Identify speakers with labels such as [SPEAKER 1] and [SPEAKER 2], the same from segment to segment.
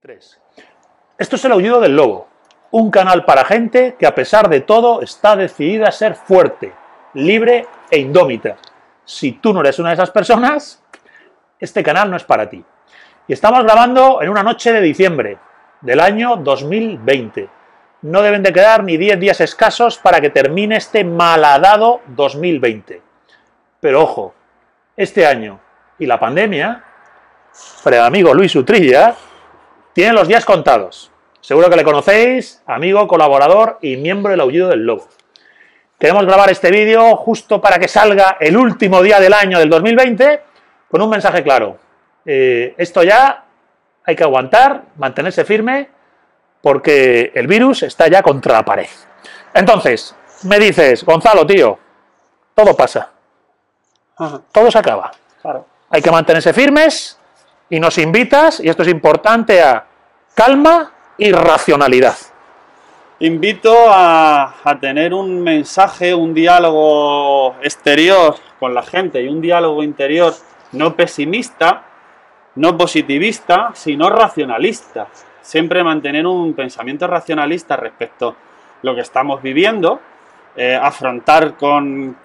[SPEAKER 1] 3. Esto es el aullido del lobo, un canal para gente que a pesar de todo está decidida a ser fuerte, libre e indómita. Si tú no eres una de esas personas, este canal no es para ti. Y estamos grabando en una noche de diciembre del año 2020. No deben de quedar ni 10 días escasos para que termine este malhadado 2020. Pero ojo, este año y la pandemia, el amigo Luis Utrilla, tiene los días contados. Seguro que le conocéis, amigo, colaborador y miembro del Aullido del Lobo. Queremos grabar este vídeo justo para que salga el último día del año del 2020 con un mensaje claro. Eh, esto ya hay que aguantar, mantenerse firme, porque el virus está ya contra la pared. Entonces, me dices, Gonzalo, tío, todo pasa. Todo se acaba.
[SPEAKER 2] Claro.
[SPEAKER 1] Hay que mantenerse firmes y nos invitas, y esto es importante, a calma y racionalidad.
[SPEAKER 2] Invito a, tener un mensaje, un diálogo exterior con la gente y un diálogo interior no pesimista, no positivista, sino racionalista. Siempre mantener un pensamiento racionalista respecto a lo que estamos viviendo, eh, afrontar con,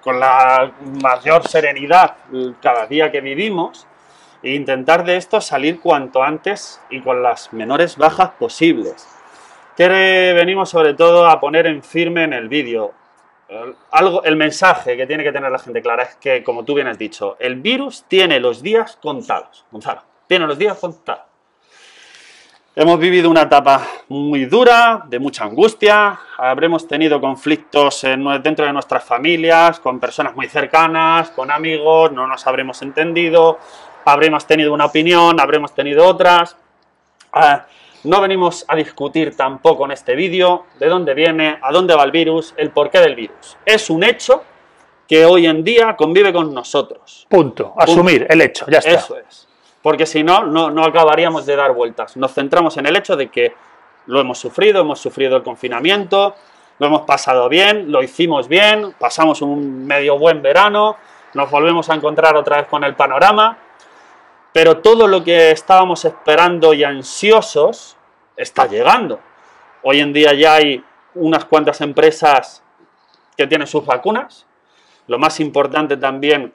[SPEAKER 2] con la mayor serenidad cada día que vivimos e intentar de esto salir cuanto antes y con las menores bajas posibles. Que venimos sobre todo a poner en firme en el vídeo. El, algo, el mensaje que tiene que tener la gente clara es que, como tú bien has dicho, el virus tiene los días contados. Gonzalo, tiene los días contados. Hemos vivido una etapa muy dura, de mucha angustia, habremos tenido conflictos en, dentro de nuestras familias, con personas muy cercanas, con amigos, no nos habremos entendido, habremos tenido una opinión, habremos tenido otras. Uh, no venimos a discutir tampoco en este vídeo de dónde viene, a dónde va el virus, el porqué del virus. Es un hecho que hoy en día convive con nosotros.
[SPEAKER 1] Punto. Asumir Punto. el hecho, ya está.
[SPEAKER 2] Eso es. Porque si no, no, no acabaríamos de dar vueltas. Nos centramos en el hecho de que lo hemos sufrido, hemos sufrido el confinamiento, lo hemos pasado bien, lo hicimos bien, pasamos un medio buen verano, nos volvemos a encontrar otra vez con el panorama pero todo lo que estábamos esperando y ansiosos está llegando. Hoy en día ya hay unas cuantas empresas que tienen sus vacunas. Lo más importante también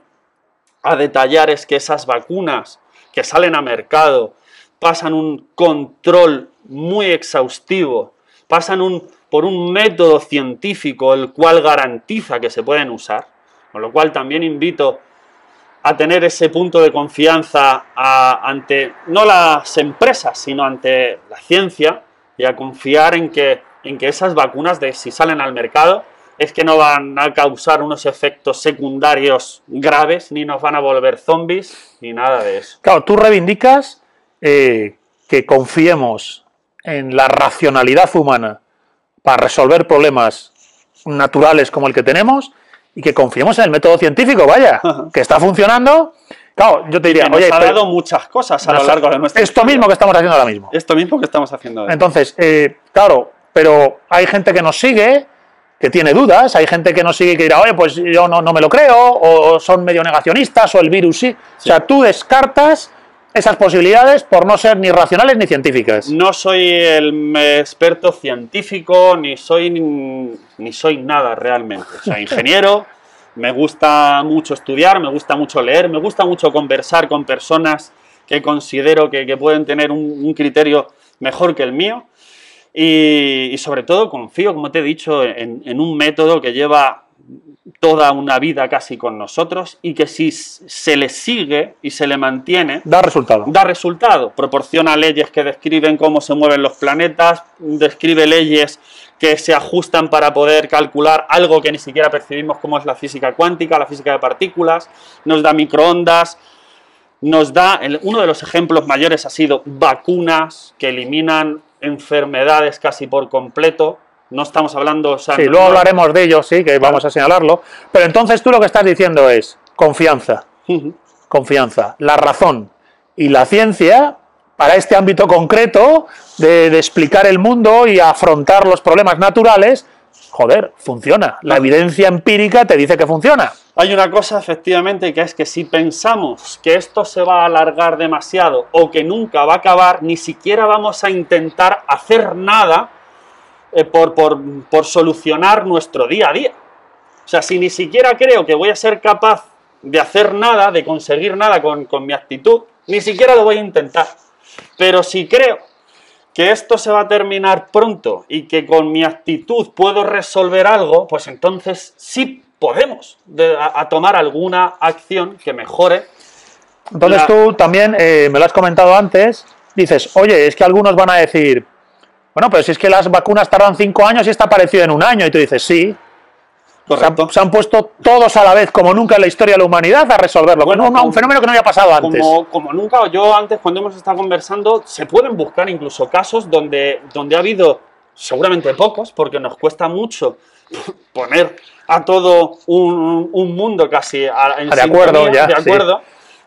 [SPEAKER 2] a detallar es que esas vacunas que salen a mercado pasan un control muy exhaustivo, pasan un, por un método científico el cual garantiza que se pueden usar, con lo cual también invito a tener ese punto de confianza ante no las empresas, sino ante la ciencia y a confiar en que, en que esas vacunas, de si salen al mercado, es que no van a causar unos efectos secundarios graves, ni nos van a volver zombies, ni nada de eso.
[SPEAKER 1] Claro, tú reivindicas eh, que confiemos en la racionalidad humana para resolver problemas naturales como el que tenemos, y que confiemos en el método científico, vaya, que está funcionando. Claro, yo te diría,
[SPEAKER 2] nos
[SPEAKER 1] oye,
[SPEAKER 2] ha dado muchas cosas a lo largo de nuestra
[SPEAKER 1] Esto mismo que estamos haciendo ahora mismo.
[SPEAKER 2] Esto mismo que estamos haciendo ahora.
[SPEAKER 1] Entonces, eh, claro, pero hay gente que nos sigue, que tiene dudas, hay gente que nos sigue y que dirá, oye, pues yo no, no me lo creo, o son medio negacionistas, o el virus sí. sí. O sea, tú descartas esas posibilidades por no ser ni racionales ni científicas.
[SPEAKER 2] No soy el experto científico, ni soy, ni soy nada realmente. Soy ingeniero, me gusta mucho estudiar, me gusta mucho leer, me gusta mucho conversar con personas que considero que, pueden tener un, criterio mejor que el mío. Y, sobre todo confío, como te he dicho, en un método que lleva toda una vida casi con nosotros y que si se le sigue y se le mantiene...
[SPEAKER 1] Da resultado.
[SPEAKER 2] Da resultado. Proporciona leyes que describen cómo se mueven los planetas, describe leyes que se ajustan para poder calcular algo que ni siquiera percibimos como es la física cuántica, la física de partículas, nos da microondas, nos da... Uno de los ejemplos mayores ha sido vacunas que eliminan enfermedades casi por completo, no estamos hablando... O sea,
[SPEAKER 1] sí,
[SPEAKER 2] no,
[SPEAKER 1] luego hablaremos de ello, sí, que vamos a señalarlo. Pero entonces tú lo que estás diciendo es confianza, uh -huh. confianza, la razón y la ciencia para este ámbito concreto de, de, explicar el mundo y afrontar los problemas naturales, joder, funciona. La evidencia empírica te dice que funciona.
[SPEAKER 2] Hay una cosa efectivamente que es que si pensamos que esto se va a alargar demasiado o que nunca va a acabar, ni siquiera vamos a intentar hacer nada eh, por, por, por solucionar nuestro día a día. O sea, si ni siquiera creo que voy a ser capaz de hacer nada, de conseguir nada con, con mi actitud, ni siquiera lo voy a intentar. Pero si creo que esto se va a terminar pronto y que con mi actitud puedo resolver algo, pues entonces sí podemos de- a, a tomar alguna acción que mejore.
[SPEAKER 1] Entonces
[SPEAKER 2] La-
[SPEAKER 1] tú también, eh, me lo has comentado antes, dices, oye, es que algunos van a decir, bueno, pero si es que las vacunas tardan cinco años y está aparecido en un año, y tú dices, sí, se han,
[SPEAKER 2] Correcto.
[SPEAKER 1] se han puesto todos a la vez, como nunca en la historia de la humanidad, a resolverlo.
[SPEAKER 2] Bueno,
[SPEAKER 1] un, fenómeno que no había pasado antes.
[SPEAKER 2] Como, como nunca, yo antes cuando hemos estado conversando, se pueden buscar incluso casos donde, donde ha habido, seguramente pocos, porque nos cuesta mucho poner a todo un, un mundo casi a- en
[SPEAKER 1] de acuerdo, ya,
[SPEAKER 2] de
[SPEAKER 1] sí.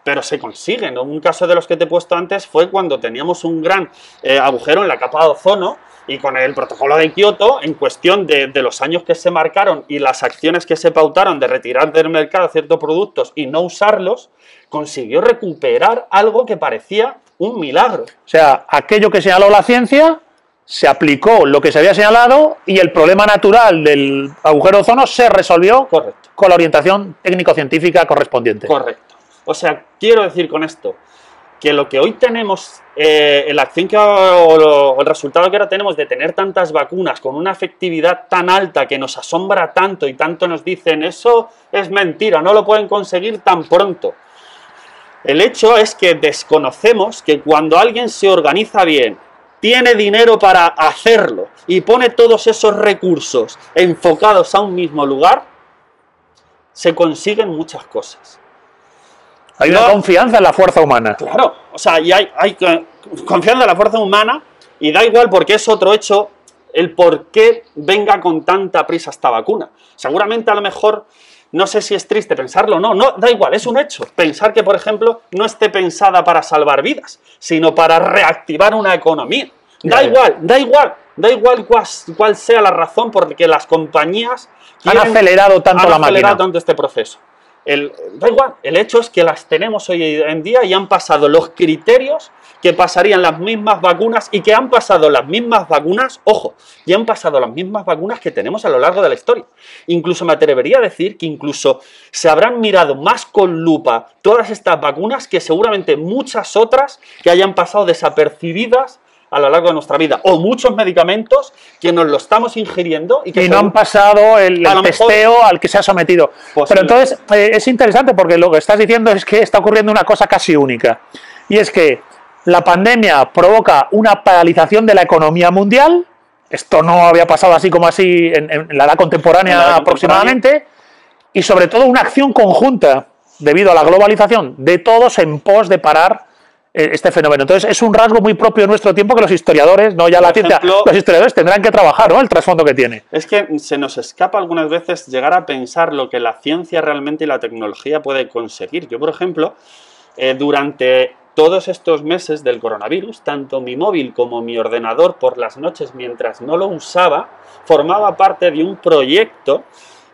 [SPEAKER 2] Pero se consiguen. Un caso de los que te he puesto antes fue cuando teníamos un gran eh, agujero en la capa de ozono y con el protocolo de Kioto, en cuestión de, de los años que se marcaron y las acciones que se pautaron de retirar del mercado ciertos productos y no usarlos, consiguió recuperar algo que parecía un milagro.
[SPEAKER 1] O sea, aquello que señaló la ciencia, se aplicó lo que se había señalado y el problema natural del agujero de ozono se resolvió
[SPEAKER 2] Correcto.
[SPEAKER 1] con la orientación técnico-científica correspondiente.
[SPEAKER 2] Correcto. O sea, quiero decir con esto que lo que hoy tenemos, eh, la acción que el resultado que ahora tenemos de tener tantas vacunas con una efectividad tan alta que nos asombra tanto y tanto nos dicen eso es mentira, no lo pueden conseguir tan pronto. El hecho es que desconocemos que cuando alguien se organiza bien, tiene dinero para hacerlo y pone todos esos recursos enfocados a un mismo lugar, se consiguen muchas cosas.
[SPEAKER 1] Hay una confianza en la fuerza humana.
[SPEAKER 2] Claro, o sea, y hay, confiando en la fuerza humana y da igual porque es otro hecho el por qué venga con tanta prisa esta vacuna. Seguramente a lo mejor, no sé si es triste pensarlo o no, no, da igual, es un hecho. Pensar que, por ejemplo, no esté pensada para salvar vidas, sino para reactivar una economía. Da igual, da igual, da igual cuál, sea la razón por que las compañías
[SPEAKER 1] Han acelerado tanto
[SPEAKER 2] han
[SPEAKER 1] la
[SPEAKER 2] acelerado
[SPEAKER 1] máquina.
[SPEAKER 2] tanto este proceso. El, da igual, el hecho es que las tenemos hoy en día y han pasado los criterios que pasarían las mismas vacunas y que han pasado las mismas vacunas, ojo, y han pasado las mismas vacunas que tenemos a lo largo de la historia. Incluso me atrevería a decir que incluso se habrán mirado más con lupa todas estas vacunas que seguramente muchas otras que hayan pasado desapercibidas a lo largo de nuestra vida. O muchos medicamentos que nos lo estamos ingiriendo y que
[SPEAKER 1] y no han pasado el,
[SPEAKER 2] mejor-
[SPEAKER 1] testeo al que se ha sometido.
[SPEAKER 2] Posible.
[SPEAKER 1] Pero entonces eh, es interesante porque lo que estás diciendo es que está ocurriendo una cosa casi única. Y es que la pandemia provoca una paralización de la economía mundial. Esto no había pasado así como así en, en la edad contemporánea
[SPEAKER 2] En la edad
[SPEAKER 1] aproximadamente. Y sobre todo una acción conjunta debido a la globalización de todos en pos de parar este fenómeno. Entonces es un rasgo muy propio de nuestro tiempo que los historiadores, no ya la ciencia, los historiadores tendrán que trabajar, ¿no? El trasfondo que tiene.
[SPEAKER 2] Es que se nos escapa algunas veces llegar a pensar lo que la ciencia realmente y la tecnología puede conseguir. Yo, por ejemplo, eh, durante todos estos meses del coronavirus, tanto mi móvil como mi ordenador por las noches mientras no lo usaba, formaba parte de un proyecto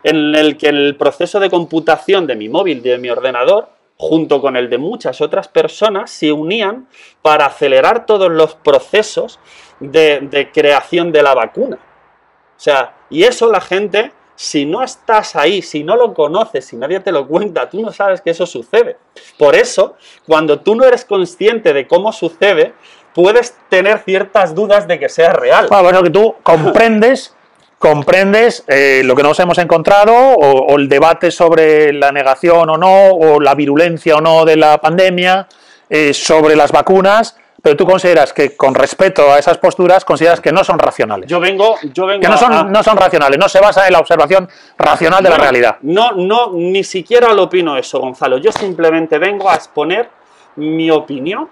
[SPEAKER 2] en el que el proceso de computación de mi móvil, de mi ordenador, junto con el de muchas otras personas, se unían para acelerar todos los procesos de, creación de la vacuna. O sea, y eso la gente, si no estás ahí, si no lo conoces, si nadie te lo cuenta, tú no sabes que eso sucede. Por eso, cuando tú no eres consciente de cómo sucede, puedes tener ciertas dudas de que sea real.
[SPEAKER 1] Bueno, que tú comprendes, comprendes eh, lo que nos hemos encontrado, o, o el debate sobre la negación o no, o la virulencia o no de la pandemia, eh, sobre las vacunas, pero tú consideras que con respeto a esas posturas, consideras que no son racionales.
[SPEAKER 2] Yo vengo, yo vengo
[SPEAKER 1] que no son,
[SPEAKER 2] a-
[SPEAKER 1] no son racionales, no se basa en la observación racional de la realidad.
[SPEAKER 2] No, no, ni siquiera lo opino eso, Gonzalo. Yo simplemente vengo a exponer mi opinión,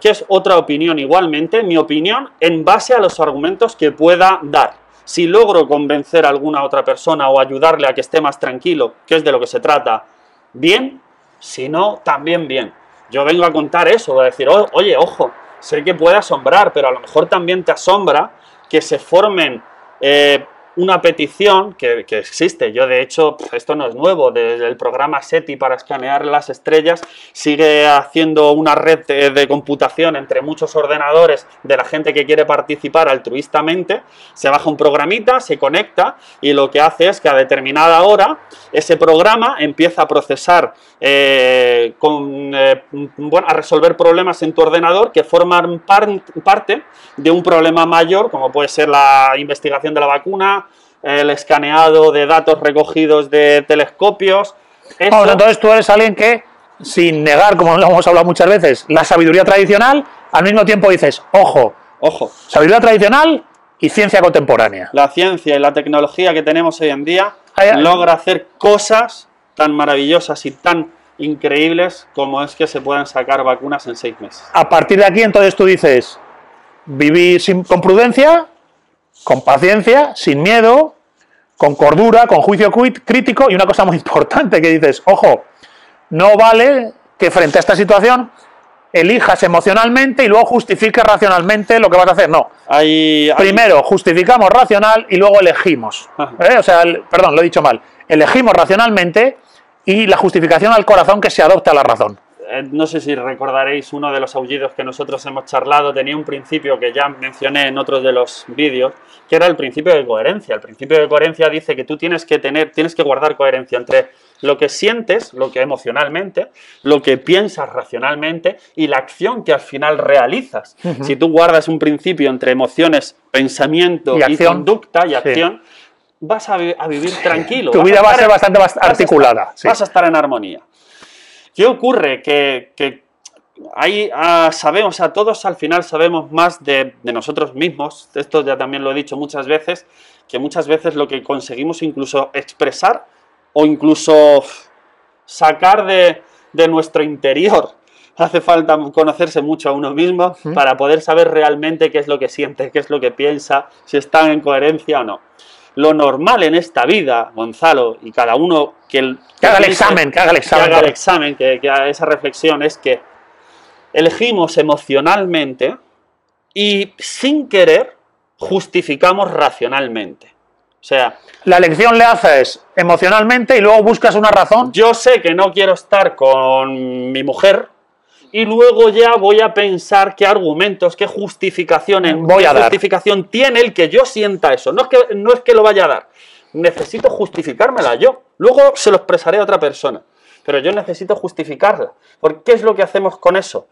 [SPEAKER 2] que es otra opinión igualmente, mi opinión en base a los argumentos que pueda dar. Si logro convencer a alguna otra persona o ayudarle a que esté más tranquilo, que es de lo que se trata, bien. Si no, también bien. Yo vengo a contar eso, a decir, "Oh, oye, ojo, sé que puede asombrar, pero a lo mejor también te asombra que se formen eh, una petición que, existe. Yo, de hecho, esto no es nuevo. Desde el programa SETI para escanear las estrellas sigue haciendo una red de, computación entre muchos ordenadores de la gente que quiere participar altruistamente. Se baja un programita, se conecta y lo que hace es que a determinada hora ese programa empieza a procesar, eh, con, eh, bueno, a resolver problemas en tu ordenador que forman par- parte de un problema mayor, como puede ser la investigación de la vacuna, el escaneado de datos recogidos de telescopios. Eso-
[SPEAKER 1] Vamos, entonces tú eres alguien que, sin negar, como lo hemos hablado muchas veces, la sabiduría tradicional, al mismo tiempo dices, ojo,
[SPEAKER 2] ojo,
[SPEAKER 1] sabiduría tradicional y ciencia contemporánea.
[SPEAKER 2] la ciencia y la tecnología que tenemos hoy en día
[SPEAKER 1] Ay, ay.
[SPEAKER 2] logra hacer cosas tan maravillosas y tan increíbles como es que se puedan sacar vacunas en seis meses.
[SPEAKER 1] A partir de aquí, entonces tú dices, vivir sin, con prudencia, con paciencia, sin miedo, con cordura, con juicio crítico y una cosa muy importante que dices, ojo, no vale que frente a esta situación elijas emocionalmente y luego justifiques racionalmente lo que vas a hacer. No,
[SPEAKER 2] Hay, hay-
[SPEAKER 1] Primero justificamos racional y luego elegimos.
[SPEAKER 2] Ajá.
[SPEAKER 1] ¿Eh? O sea, el- perdón, lo he dicho mal. Elegimos racionalmente y la justificación al corazón que se adopta a la razón.
[SPEAKER 2] Eh, no sé si recordaréis uno de los aullidos que nosotros hemos charlado, tenía un principio que ya mencioné en otros de los vídeos, que era el principio de coherencia. El principio de coherencia dice que tú tienes que tener, tienes que guardar coherencia entre lo que sientes, lo que emocionalmente, lo que piensas racionalmente y la acción que al final realizas. Si tú guardas un principio entre emociones, pensamiento
[SPEAKER 1] Y
[SPEAKER 2] conducta y
[SPEAKER 1] Sí.
[SPEAKER 2] acción, vas a, vi- a vivir tranquilo.
[SPEAKER 1] Tu vida va a ser bastante más
[SPEAKER 2] vas a estar-
[SPEAKER 1] articulada, sí.
[SPEAKER 2] Vas a estar en armonía. ¿Qué ocurre? Que, que ahí ah, sabemos, a todos al final sabemos más de, de nosotros mismos. Esto ya también lo he dicho muchas veces, que muchas veces lo que conseguimos incluso expresar o incluso sacar de, de nuestro interior. Hace falta conocerse mucho a uno mismo para poder saber realmente qué es lo que siente, qué es lo que piensa, si están en coherencia o no. Lo normal en esta vida, Gonzalo, y cada uno que, el-
[SPEAKER 1] Que haga el examen, que haga el examen.
[SPEAKER 2] que haga el examen, que, que haga esa reflexión, es que elegimos emocionalmente y sin querer justificamos racionalmente. O sea,
[SPEAKER 1] La elección le haces emocionalmente y luego buscas una razón.
[SPEAKER 2] yo sé que no quiero estar con mi mujer y luego ya voy a pensar qué argumentos, qué justificaciones,
[SPEAKER 1] Voy
[SPEAKER 2] qué
[SPEAKER 1] a dar.
[SPEAKER 2] justificación tiene el que yo sienta eso. No es que, no es que lo vaya a dar. Necesito justificármela yo. Luego se lo expresaré a otra persona. Pero yo necesito justificarla. ¿Por qué es lo que hacemos con eso?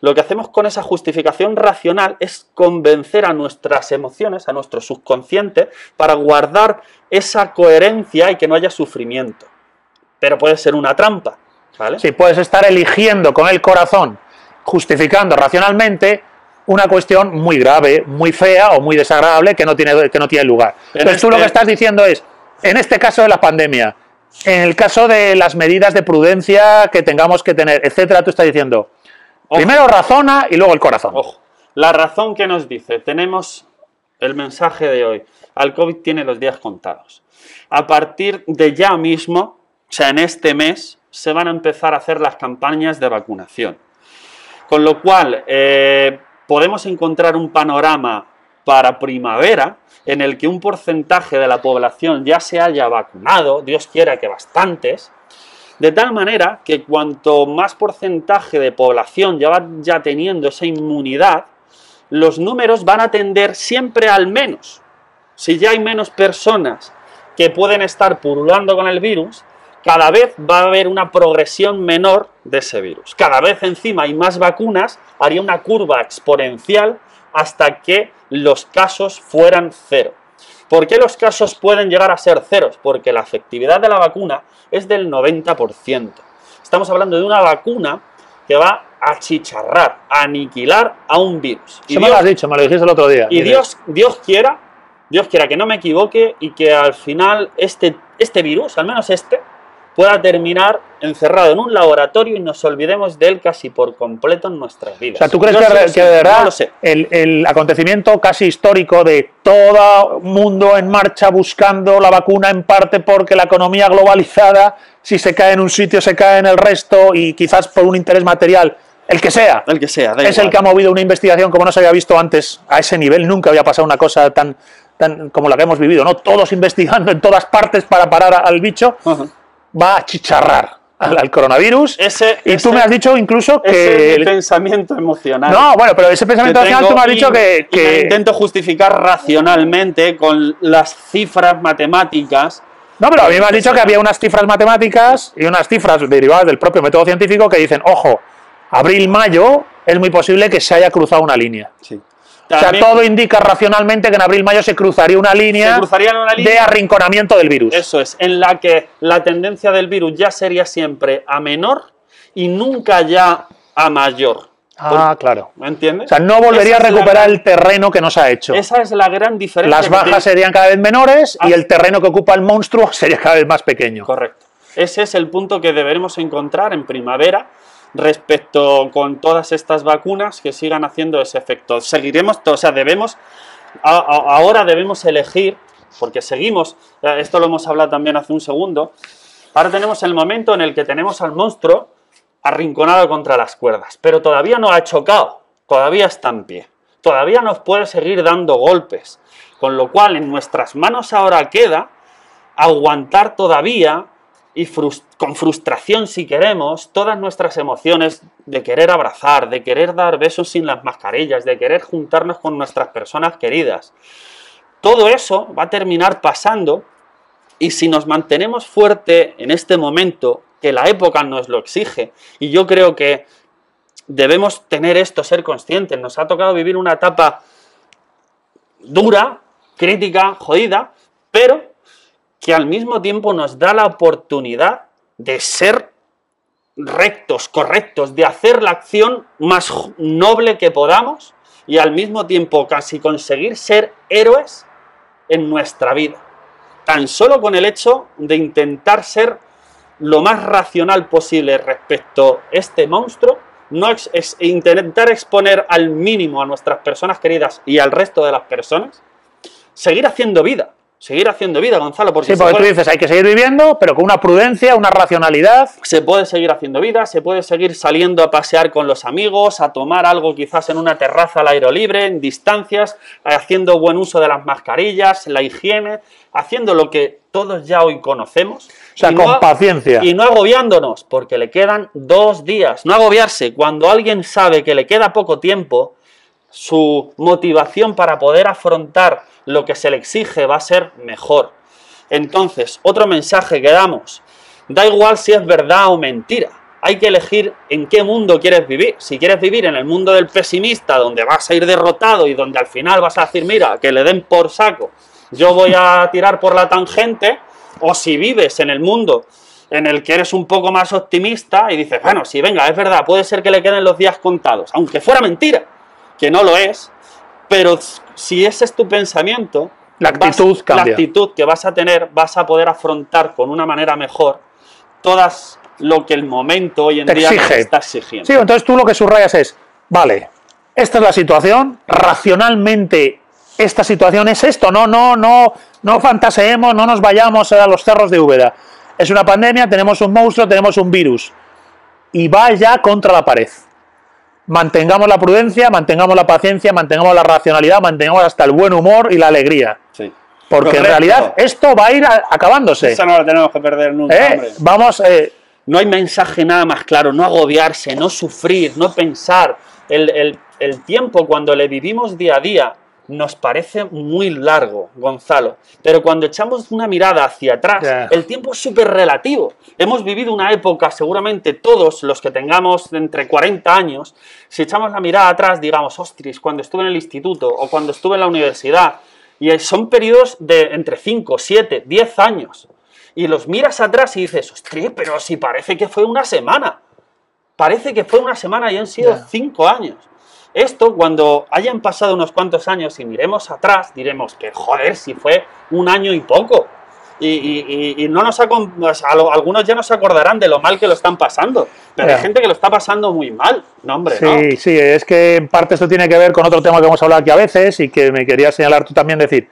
[SPEAKER 2] Lo que hacemos con esa justificación racional es convencer a nuestras emociones, a nuestro subconsciente, para guardar esa coherencia y que no haya sufrimiento. Pero puede ser una trampa, ¿vale?
[SPEAKER 1] Si puedes estar eligiendo con el corazón, justificando racionalmente una cuestión muy grave, muy fea o muy desagradable que no tiene, que no tiene lugar.
[SPEAKER 2] En
[SPEAKER 1] Entonces tú lo que estás diciendo es, en este caso de la pandemia, en el caso de las medidas de prudencia que tengamos que tener, etcétera, tú estás diciendo,
[SPEAKER 2] Ojo.
[SPEAKER 1] primero razona y luego el corazón.
[SPEAKER 2] Ojo, la razón que nos dice, tenemos el mensaje de hoy, al COVID tiene los días contados. A partir de ya mismo, o sea, en este mes, se van a empezar a hacer las campañas de vacunación. Con lo cual, eh, podemos encontrar un panorama para primavera en el que un porcentaje de la población ya se haya vacunado, Dios quiera que bastantes, de tal manera que cuanto más porcentaje de población ya va ya teniendo esa inmunidad, los números van a tender siempre al menos. Si ya hay menos personas que pueden estar purulando con el virus, cada vez va a haber una progresión menor de ese virus. Cada vez encima hay más vacunas, haría una curva exponencial hasta que los casos fueran cero. ¿Por qué los casos pueden llegar a ser ceros? Porque la efectividad de la vacuna es del 90%. Estamos hablando de una vacuna que va a achicharrar, a aniquilar a un virus.
[SPEAKER 1] Eso me lo has dicho, me lo dijiste el otro día.
[SPEAKER 2] Y Dios, Dios quiera, Dios quiera que no me equivoque y que al final este, este virus, al menos este, pueda terminar encerrado en un laboratorio y nos olvidemos de él casi por completo en nuestras vidas.
[SPEAKER 1] O sea, ¿tú crees
[SPEAKER 2] Yo
[SPEAKER 1] que, que de verdad
[SPEAKER 2] No lo sé.
[SPEAKER 1] el, el acontecimiento casi histórico de todo mundo en marcha buscando la vacuna en parte porque la economía globalizada, si se cae en un sitio, se cae en el resto y quizás por un interés material, el que sea,
[SPEAKER 2] El que sea,
[SPEAKER 1] es el
[SPEAKER 2] igual.
[SPEAKER 1] que ha movido una investigación como no se había visto antes a ese nivel. Nunca había pasado una cosa tan, tan- como la que hemos vivido, ¿no? Todos investigando en todas partes para parar al bicho,
[SPEAKER 2] Ajá.
[SPEAKER 1] Va a chicharrar al, al coronavirus.
[SPEAKER 2] Ese,
[SPEAKER 1] y tú
[SPEAKER 2] ese-
[SPEAKER 1] me has dicho incluso
[SPEAKER 2] ese
[SPEAKER 1] que...
[SPEAKER 2] es mi pensamiento emocional.
[SPEAKER 1] no, bueno, pero ese pensamiento
[SPEAKER 2] que
[SPEAKER 1] racional tú me has dicho
[SPEAKER 2] y-
[SPEAKER 1] que...
[SPEAKER 2] me
[SPEAKER 1] que-
[SPEAKER 2] intento justificar racionalmente con las cifras matemáticas.
[SPEAKER 1] No, pero a mí me has dicho que había unas cifras matemáticas y unas cifras derivadas del propio método científico que dicen, ojo, abril-mayo es muy posible que se haya cruzado una línea.
[SPEAKER 2] Sí.
[SPEAKER 1] O sea, todo indica racionalmente que en abril-mayo se cruzaría una línea,
[SPEAKER 2] se cruzarían una
[SPEAKER 1] de arrinconamiento del virus.
[SPEAKER 2] Eso es, en la que la tendencia del virus ya sería siempre a menor y nunca ya a mayor.
[SPEAKER 1] Ah, claro.
[SPEAKER 2] ¿Me entiendes?
[SPEAKER 1] O sea, no volvería a
[SPEAKER 2] Esa
[SPEAKER 1] recuperar
[SPEAKER 2] gran-
[SPEAKER 1] el terreno que nos ha hecho.
[SPEAKER 2] Esa es la gran diferencia.
[SPEAKER 1] Las bajas serían cada vez menores y
[SPEAKER 2] Ah.
[SPEAKER 1] el terreno que ocupa el monstruo sería cada vez más pequeño.
[SPEAKER 2] Correcto. Ese es el punto que deberemos encontrar en primavera respecto con todas estas vacunas que sigan haciendo ese efecto. Seguiremos, o sea, debemos, a- ahora debemos elegir, porque seguimos, eh, esto lo hemos hablado también hace un segundo, ahora tenemos el momento en el que tenemos al monstruo arrinconado contra las cuerdas, pero todavía no ha chocado, todavía está en pie, todavía nos puede seguir dando golpes, con lo cual en nuestras manos ahora queda aguantar todavía y con frustración si queremos todas nuestras emociones de querer abrazar, de querer dar besos sin las mascarillas, de querer juntarnos con nuestras personas queridas. Todo eso va a terminar pasando y si nos mantenemos fuerte en este momento, que la época nos lo exige, y yo creo que debemos tener esto, ser conscientes, nos ha tocado vivir una etapa dura, crítica, jodida, pero que al mismo tiempo nos da la oportunidad de ser rectos, correctos, de hacer la acción más noble que podamos y al mismo tiempo casi conseguir ser héroes en nuestra vida. Tan solo con el hecho de intentar ser lo más racional posible respecto a este monstruo, no ex- ex- intentar exponer al mínimo a nuestras personas queridas y al resto de las personas, seguir haciendo vida, seguir haciendo vida, Gonzalo, porque,
[SPEAKER 1] Sí, porque tú dices, hay que seguir viviendo, pero con una prudencia, una racionalidad.
[SPEAKER 2] se puede seguir haciendo vida, se puede seguir saliendo a pasear con los amigos, a tomar algo quizás en una terraza al aire libre, en distancias, haciendo buen uso de las mascarillas, la higiene, haciendo lo que todos ya hoy conocemos.
[SPEAKER 1] O sea, con
[SPEAKER 2] no-
[SPEAKER 1] paciencia.
[SPEAKER 2] Y no agobiándonos, porque le quedan dos días. No agobiarse. Cuando alguien sabe que le queda poco tiempo, su motivación para poder afrontar lo que se le exige va a ser mejor. Entonces, otro mensaje que damos, da igual si es verdad o mentira, hay que elegir en qué mundo quieres vivir. Si quieres vivir en el mundo del pesimista, donde vas a ir derrotado y donde al final vas a decir, mira, que le den por saco, yo voy a tirar por la tangente, o si vives en el mundo en el que eres un poco más optimista y dices, bueno, sí, venga, es verdad, puede ser que le queden los días contados, aunque fuera mentira, que no lo es, pero si ese es tu pensamiento,
[SPEAKER 1] La actitud
[SPEAKER 2] vas-
[SPEAKER 1] cambia.
[SPEAKER 2] La actitud que vas a tener, vas a poder afrontar con una manera mejor todas lo que el momento hoy en
[SPEAKER 1] Te
[SPEAKER 2] día
[SPEAKER 1] exige.
[SPEAKER 2] está exigiendo.
[SPEAKER 1] Sí, entonces tú lo que subrayas es, vale, esta es la situación, racionalmente esta situación es esto, no, no, no, no fantaseemos, no nos vayamos a los cerros de Úbeda. Es una pandemia, tenemos un monstruo, tenemos un virus. Y va ya contra la pared. Mantengamos la prudencia, mantengamos la paciencia, mantengamos la racionalidad, mantengamos hasta el buen humor y la alegría.
[SPEAKER 2] Sí.
[SPEAKER 1] Porque en realidad esto va a ir acabándose.
[SPEAKER 2] Esa no la tenemos que perder nunca,
[SPEAKER 1] ¿Eh? Vamos, eh,
[SPEAKER 2] No hay mensaje nada más claro, no agobiarse, no sufrir, no pensar. El, el- el tiempo cuando le vivimos día a día nos parece muy largo, Gonzalo. Pero cuando echamos una mirada hacia atrás, el tiempo es súper relativo. Hemos vivido una época, seguramente todos los que tengamos entre 40 años, si echamos la mirada atrás, digamos, ostras, cuando estuve en el instituto o cuando estuve en la universidad, y son periodos de entre 5, 7, 10 años. Y los miras atrás y dices, ostras, pero si parece que fue una semana. Parece que fue una semana y han sido
[SPEAKER 1] Ya.
[SPEAKER 2] cinco años. Esto, cuando hayan pasado unos cuantos años y miremos atrás, diremos que joder, si fue un año y poco. Y, y- y- y no nos algunos ya no se acordarán de lo mal que lo están pasando. Pero hay gente que lo está pasando muy mal. No, hombre, no.
[SPEAKER 1] Sí, sí, es que en parte esto tiene que ver con otro tema que hemos hablado aquí a veces y que me quería señalar tú también, decir,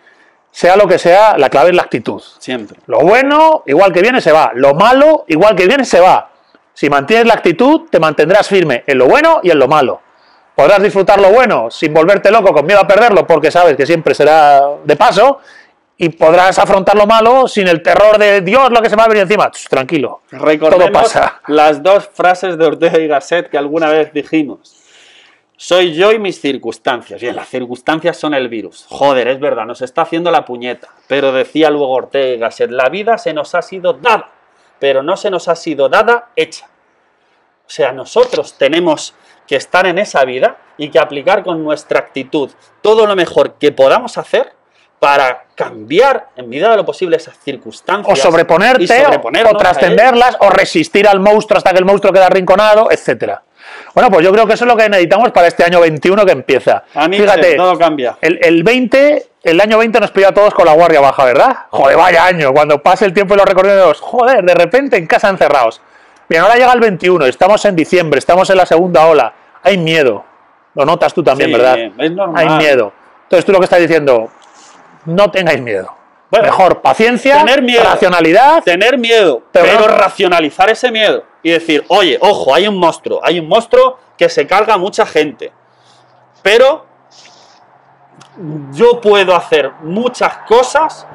[SPEAKER 1] sea lo que sea, la clave es la actitud.
[SPEAKER 2] Siempre.
[SPEAKER 1] Lo bueno, igual que viene, se va. Lo malo, igual que viene, se va. Si mantienes la actitud, te mantendrás firme en lo bueno y en lo malo. Podrás disfrutar lo bueno sin volverte loco con miedo a perderlo, porque sabes que siempre será de paso, y podrás afrontar lo malo sin el terror de Dios, lo que se me va a venir encima. Tranquilo,
[SPEAKER 2] Recordemos
[SPEAKER 1] todo pasa.
[SPEAKER 2] las dos frases de Ortega y Gasset que alguna vez dijimos. Soy yo y mis circunstancias. Bien, las circunstancias son el virus. Joder, es verdad, nos está haciendo la puñeta. Pero decía luego Ortega y Gasset, la vida se nos ha sido dada, pero no se nos ha sido dada hecha. O sea, nosotros tenemos que estar en esa vida y que aplicar con nuestra actitud todo lo mejor que podamos hacer para cambiar en medida de lo posible esas circunstancias.
[SPEAKER 1] O sobreponerte, o trascenderlas, o resistir al monstruo hasta que el monstruo queda arrinconado, etcétera. Bueno, pues yo creo que eso es lo que necesitamos para este año 21 que empieza.
[SPEAKER 2] A mí
[SPEAKER 1] Fíjate,
[SPEAKER 2] todo cambia.
[SPEAKER 1] el, el 20, el año 20 nos pilló a todos con la guardia baja, ¿verdad? Joder, vaya año, cuando pase el tiempo y los recorridos, joder, de repente en casa encerrados. Bien, ahora llega el 21, estamos en diciembre, estamos en la segunda ola, hay miedo. Lo notas tú también,
[SPEAKER 2] Sí,
[SPEAKER 1] ¿verdad?
[SPEAKER 2] es normal.
[SPEAKER 1] Hay miedo. Entonces tú lo que estás diciendo, no tengáis miedo.
[SPEAKER 2] Bueno,
[SPEAKER 1] Mejor paciencia,
[SPEAKER 2] tener miedo.
[SPEAKER 1] racionalidad.
[SPEAKER 2] tener miedo,
[SPEAKER 1] Pero
[SPEAKER 2] pero,
[SPEAKER 1] no-
[SPEAKER 2] racionalizar ese miedo y decir, oye, ojo, hay un monstruo, hay un monstruo que se carga a mucha gente, pero yo puedo hacer muchas cosas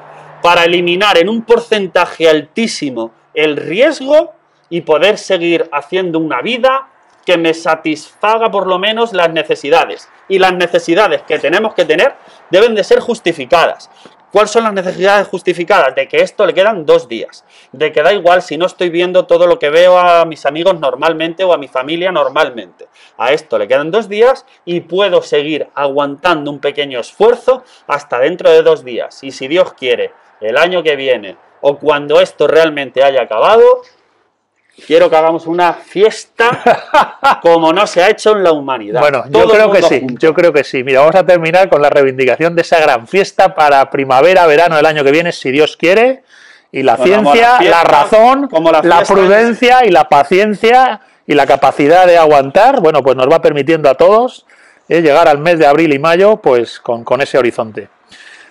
[SPEAKER 2] para eliminar en un porcentaje altísimo el riesgo y poder seguir haciendo una vida que me satisfaga por lo menos las necesidades. Y las necesidades que tenemos que tener deben de ser justificadas. ¿Cuáles son las necesidades justificadas? De que esto le quedan dos días. De que da igual si no estoy viendo todo lo que veo a mis amigos normalmente o a mi familia normalmente. A esto le quedan dos días y puedo seguir aguantando un pequeño esfuerzo hasta dentro de dos días. Y si Dios quiere, el año que viene o cuando esto realmente haya acabado, quiero que hagamos una fiesta como no se ha hecho en la humanidad.
[SPEAKER 1] Bueno, yo
[SPEAKER 2] Todo
[SPEAKER 1] creo que sí,
[SPEAKER 2] junto.
[SPEAKER 1] yo creo que sí. Mira, vamos a terminar con la reivindicación de esa gran fiesta para primavera, verano del año que viene, si Dios quiere. Y la
[SPEAKER 2] Bueno,
[SPEAKER 1] ciencia,
[SPEAKER 2] la fiesta,
[SPEAKER 1] la razón,
[SPEAKER 2] como la
[SPEAKER 1] prudencia y la paciencia y la capacidad de aguantar, bueno, pues nos va permitiendo a todos eh, llegar al mes de abril y mayo, pues con, con ese horizonte.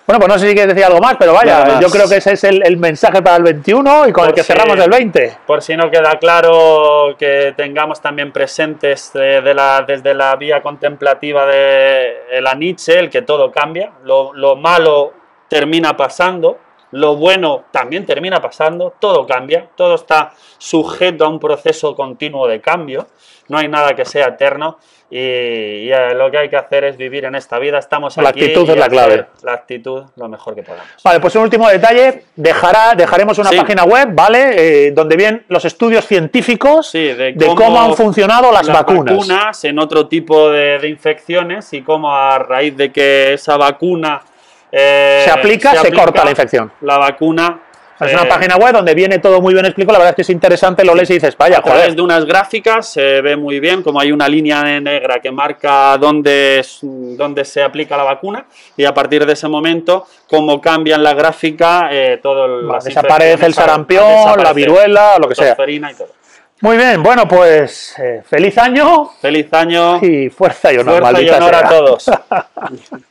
[SPEAKER 1] Bueno, pues no sé si quieres decir algo más, pero vaya,
[SPEAKER 2] más.
[SPEAKER 1] yo creo que ese es el, el mensaje para el 21 y con el que cerramos el 20.
[SPEAKER 2] Por si no queda claro que tengamos también presentes eh, de la, desde la vía contemplativa de la Nietzsche, el que todo cambia, lo, lo malo termina pasando, lo bueno también termina pasando, todo cambia, todo está sujeto a un proceso continuo de cambio, no hay nada que sea eterno y, y, eh, lo que hay que hacer es vivir en esta vida, estamos
[SPEAKER 1] La
[SPEAKER 2] aquí
[SPEAKER 1] actitud
[SPEAKER 2] y
[SPEAKER 1] es la clave.
[SPEAKER 2] La actitud lo mejor que podamos.
[SPEAKER 1] Vale, pues un último detalle, dejará, dejaremos una
[SPEAKER 2] Sí.
[SPEAKER 1] página web, ¿vale? Eh, donde vienen los estudios científicos
[SPEAKER 2] Sí, de
[SPEAKER 1] de cómo, han funcionado las, vacunas.
[SPEAKER 2] vacunas en otro tipo de, de infecciones y cómo a raíz de que esa vacuna eh,
[SPEAKER 1] Se aplica, se corta la infección.
[SPEAKER 2] La vacuna.
[SPEAKER 1] Es
[SPEAKER 2] eh,
[SPEAKER 1] una página web donde viene todo muy bien explicado, la verdad es que es interesante, lo lees y dices, vaya,
[SPEAKER 2] a través
[SPEAKER 1] joder.
[SPEAKER 2] de unas gráficas se ve muy bien como hay una línea negra que marca dónde, dónde se aplica la vacuna y a partir de ese momento cómo cambia en la gráfica eh, todo el,
[SPEAKER 1] desaparece el sarampión, la viruela, lo que sea.
[SPEAKER 2] y todo.
[SPEAKER 1] Muy bien, bueno, pues eh, feliz año
[SPEAKER 2] Feliz año.
[SPEAKER 1] y fuerza y honor,
[SPEAKER 2] Fuerza y honor a todos.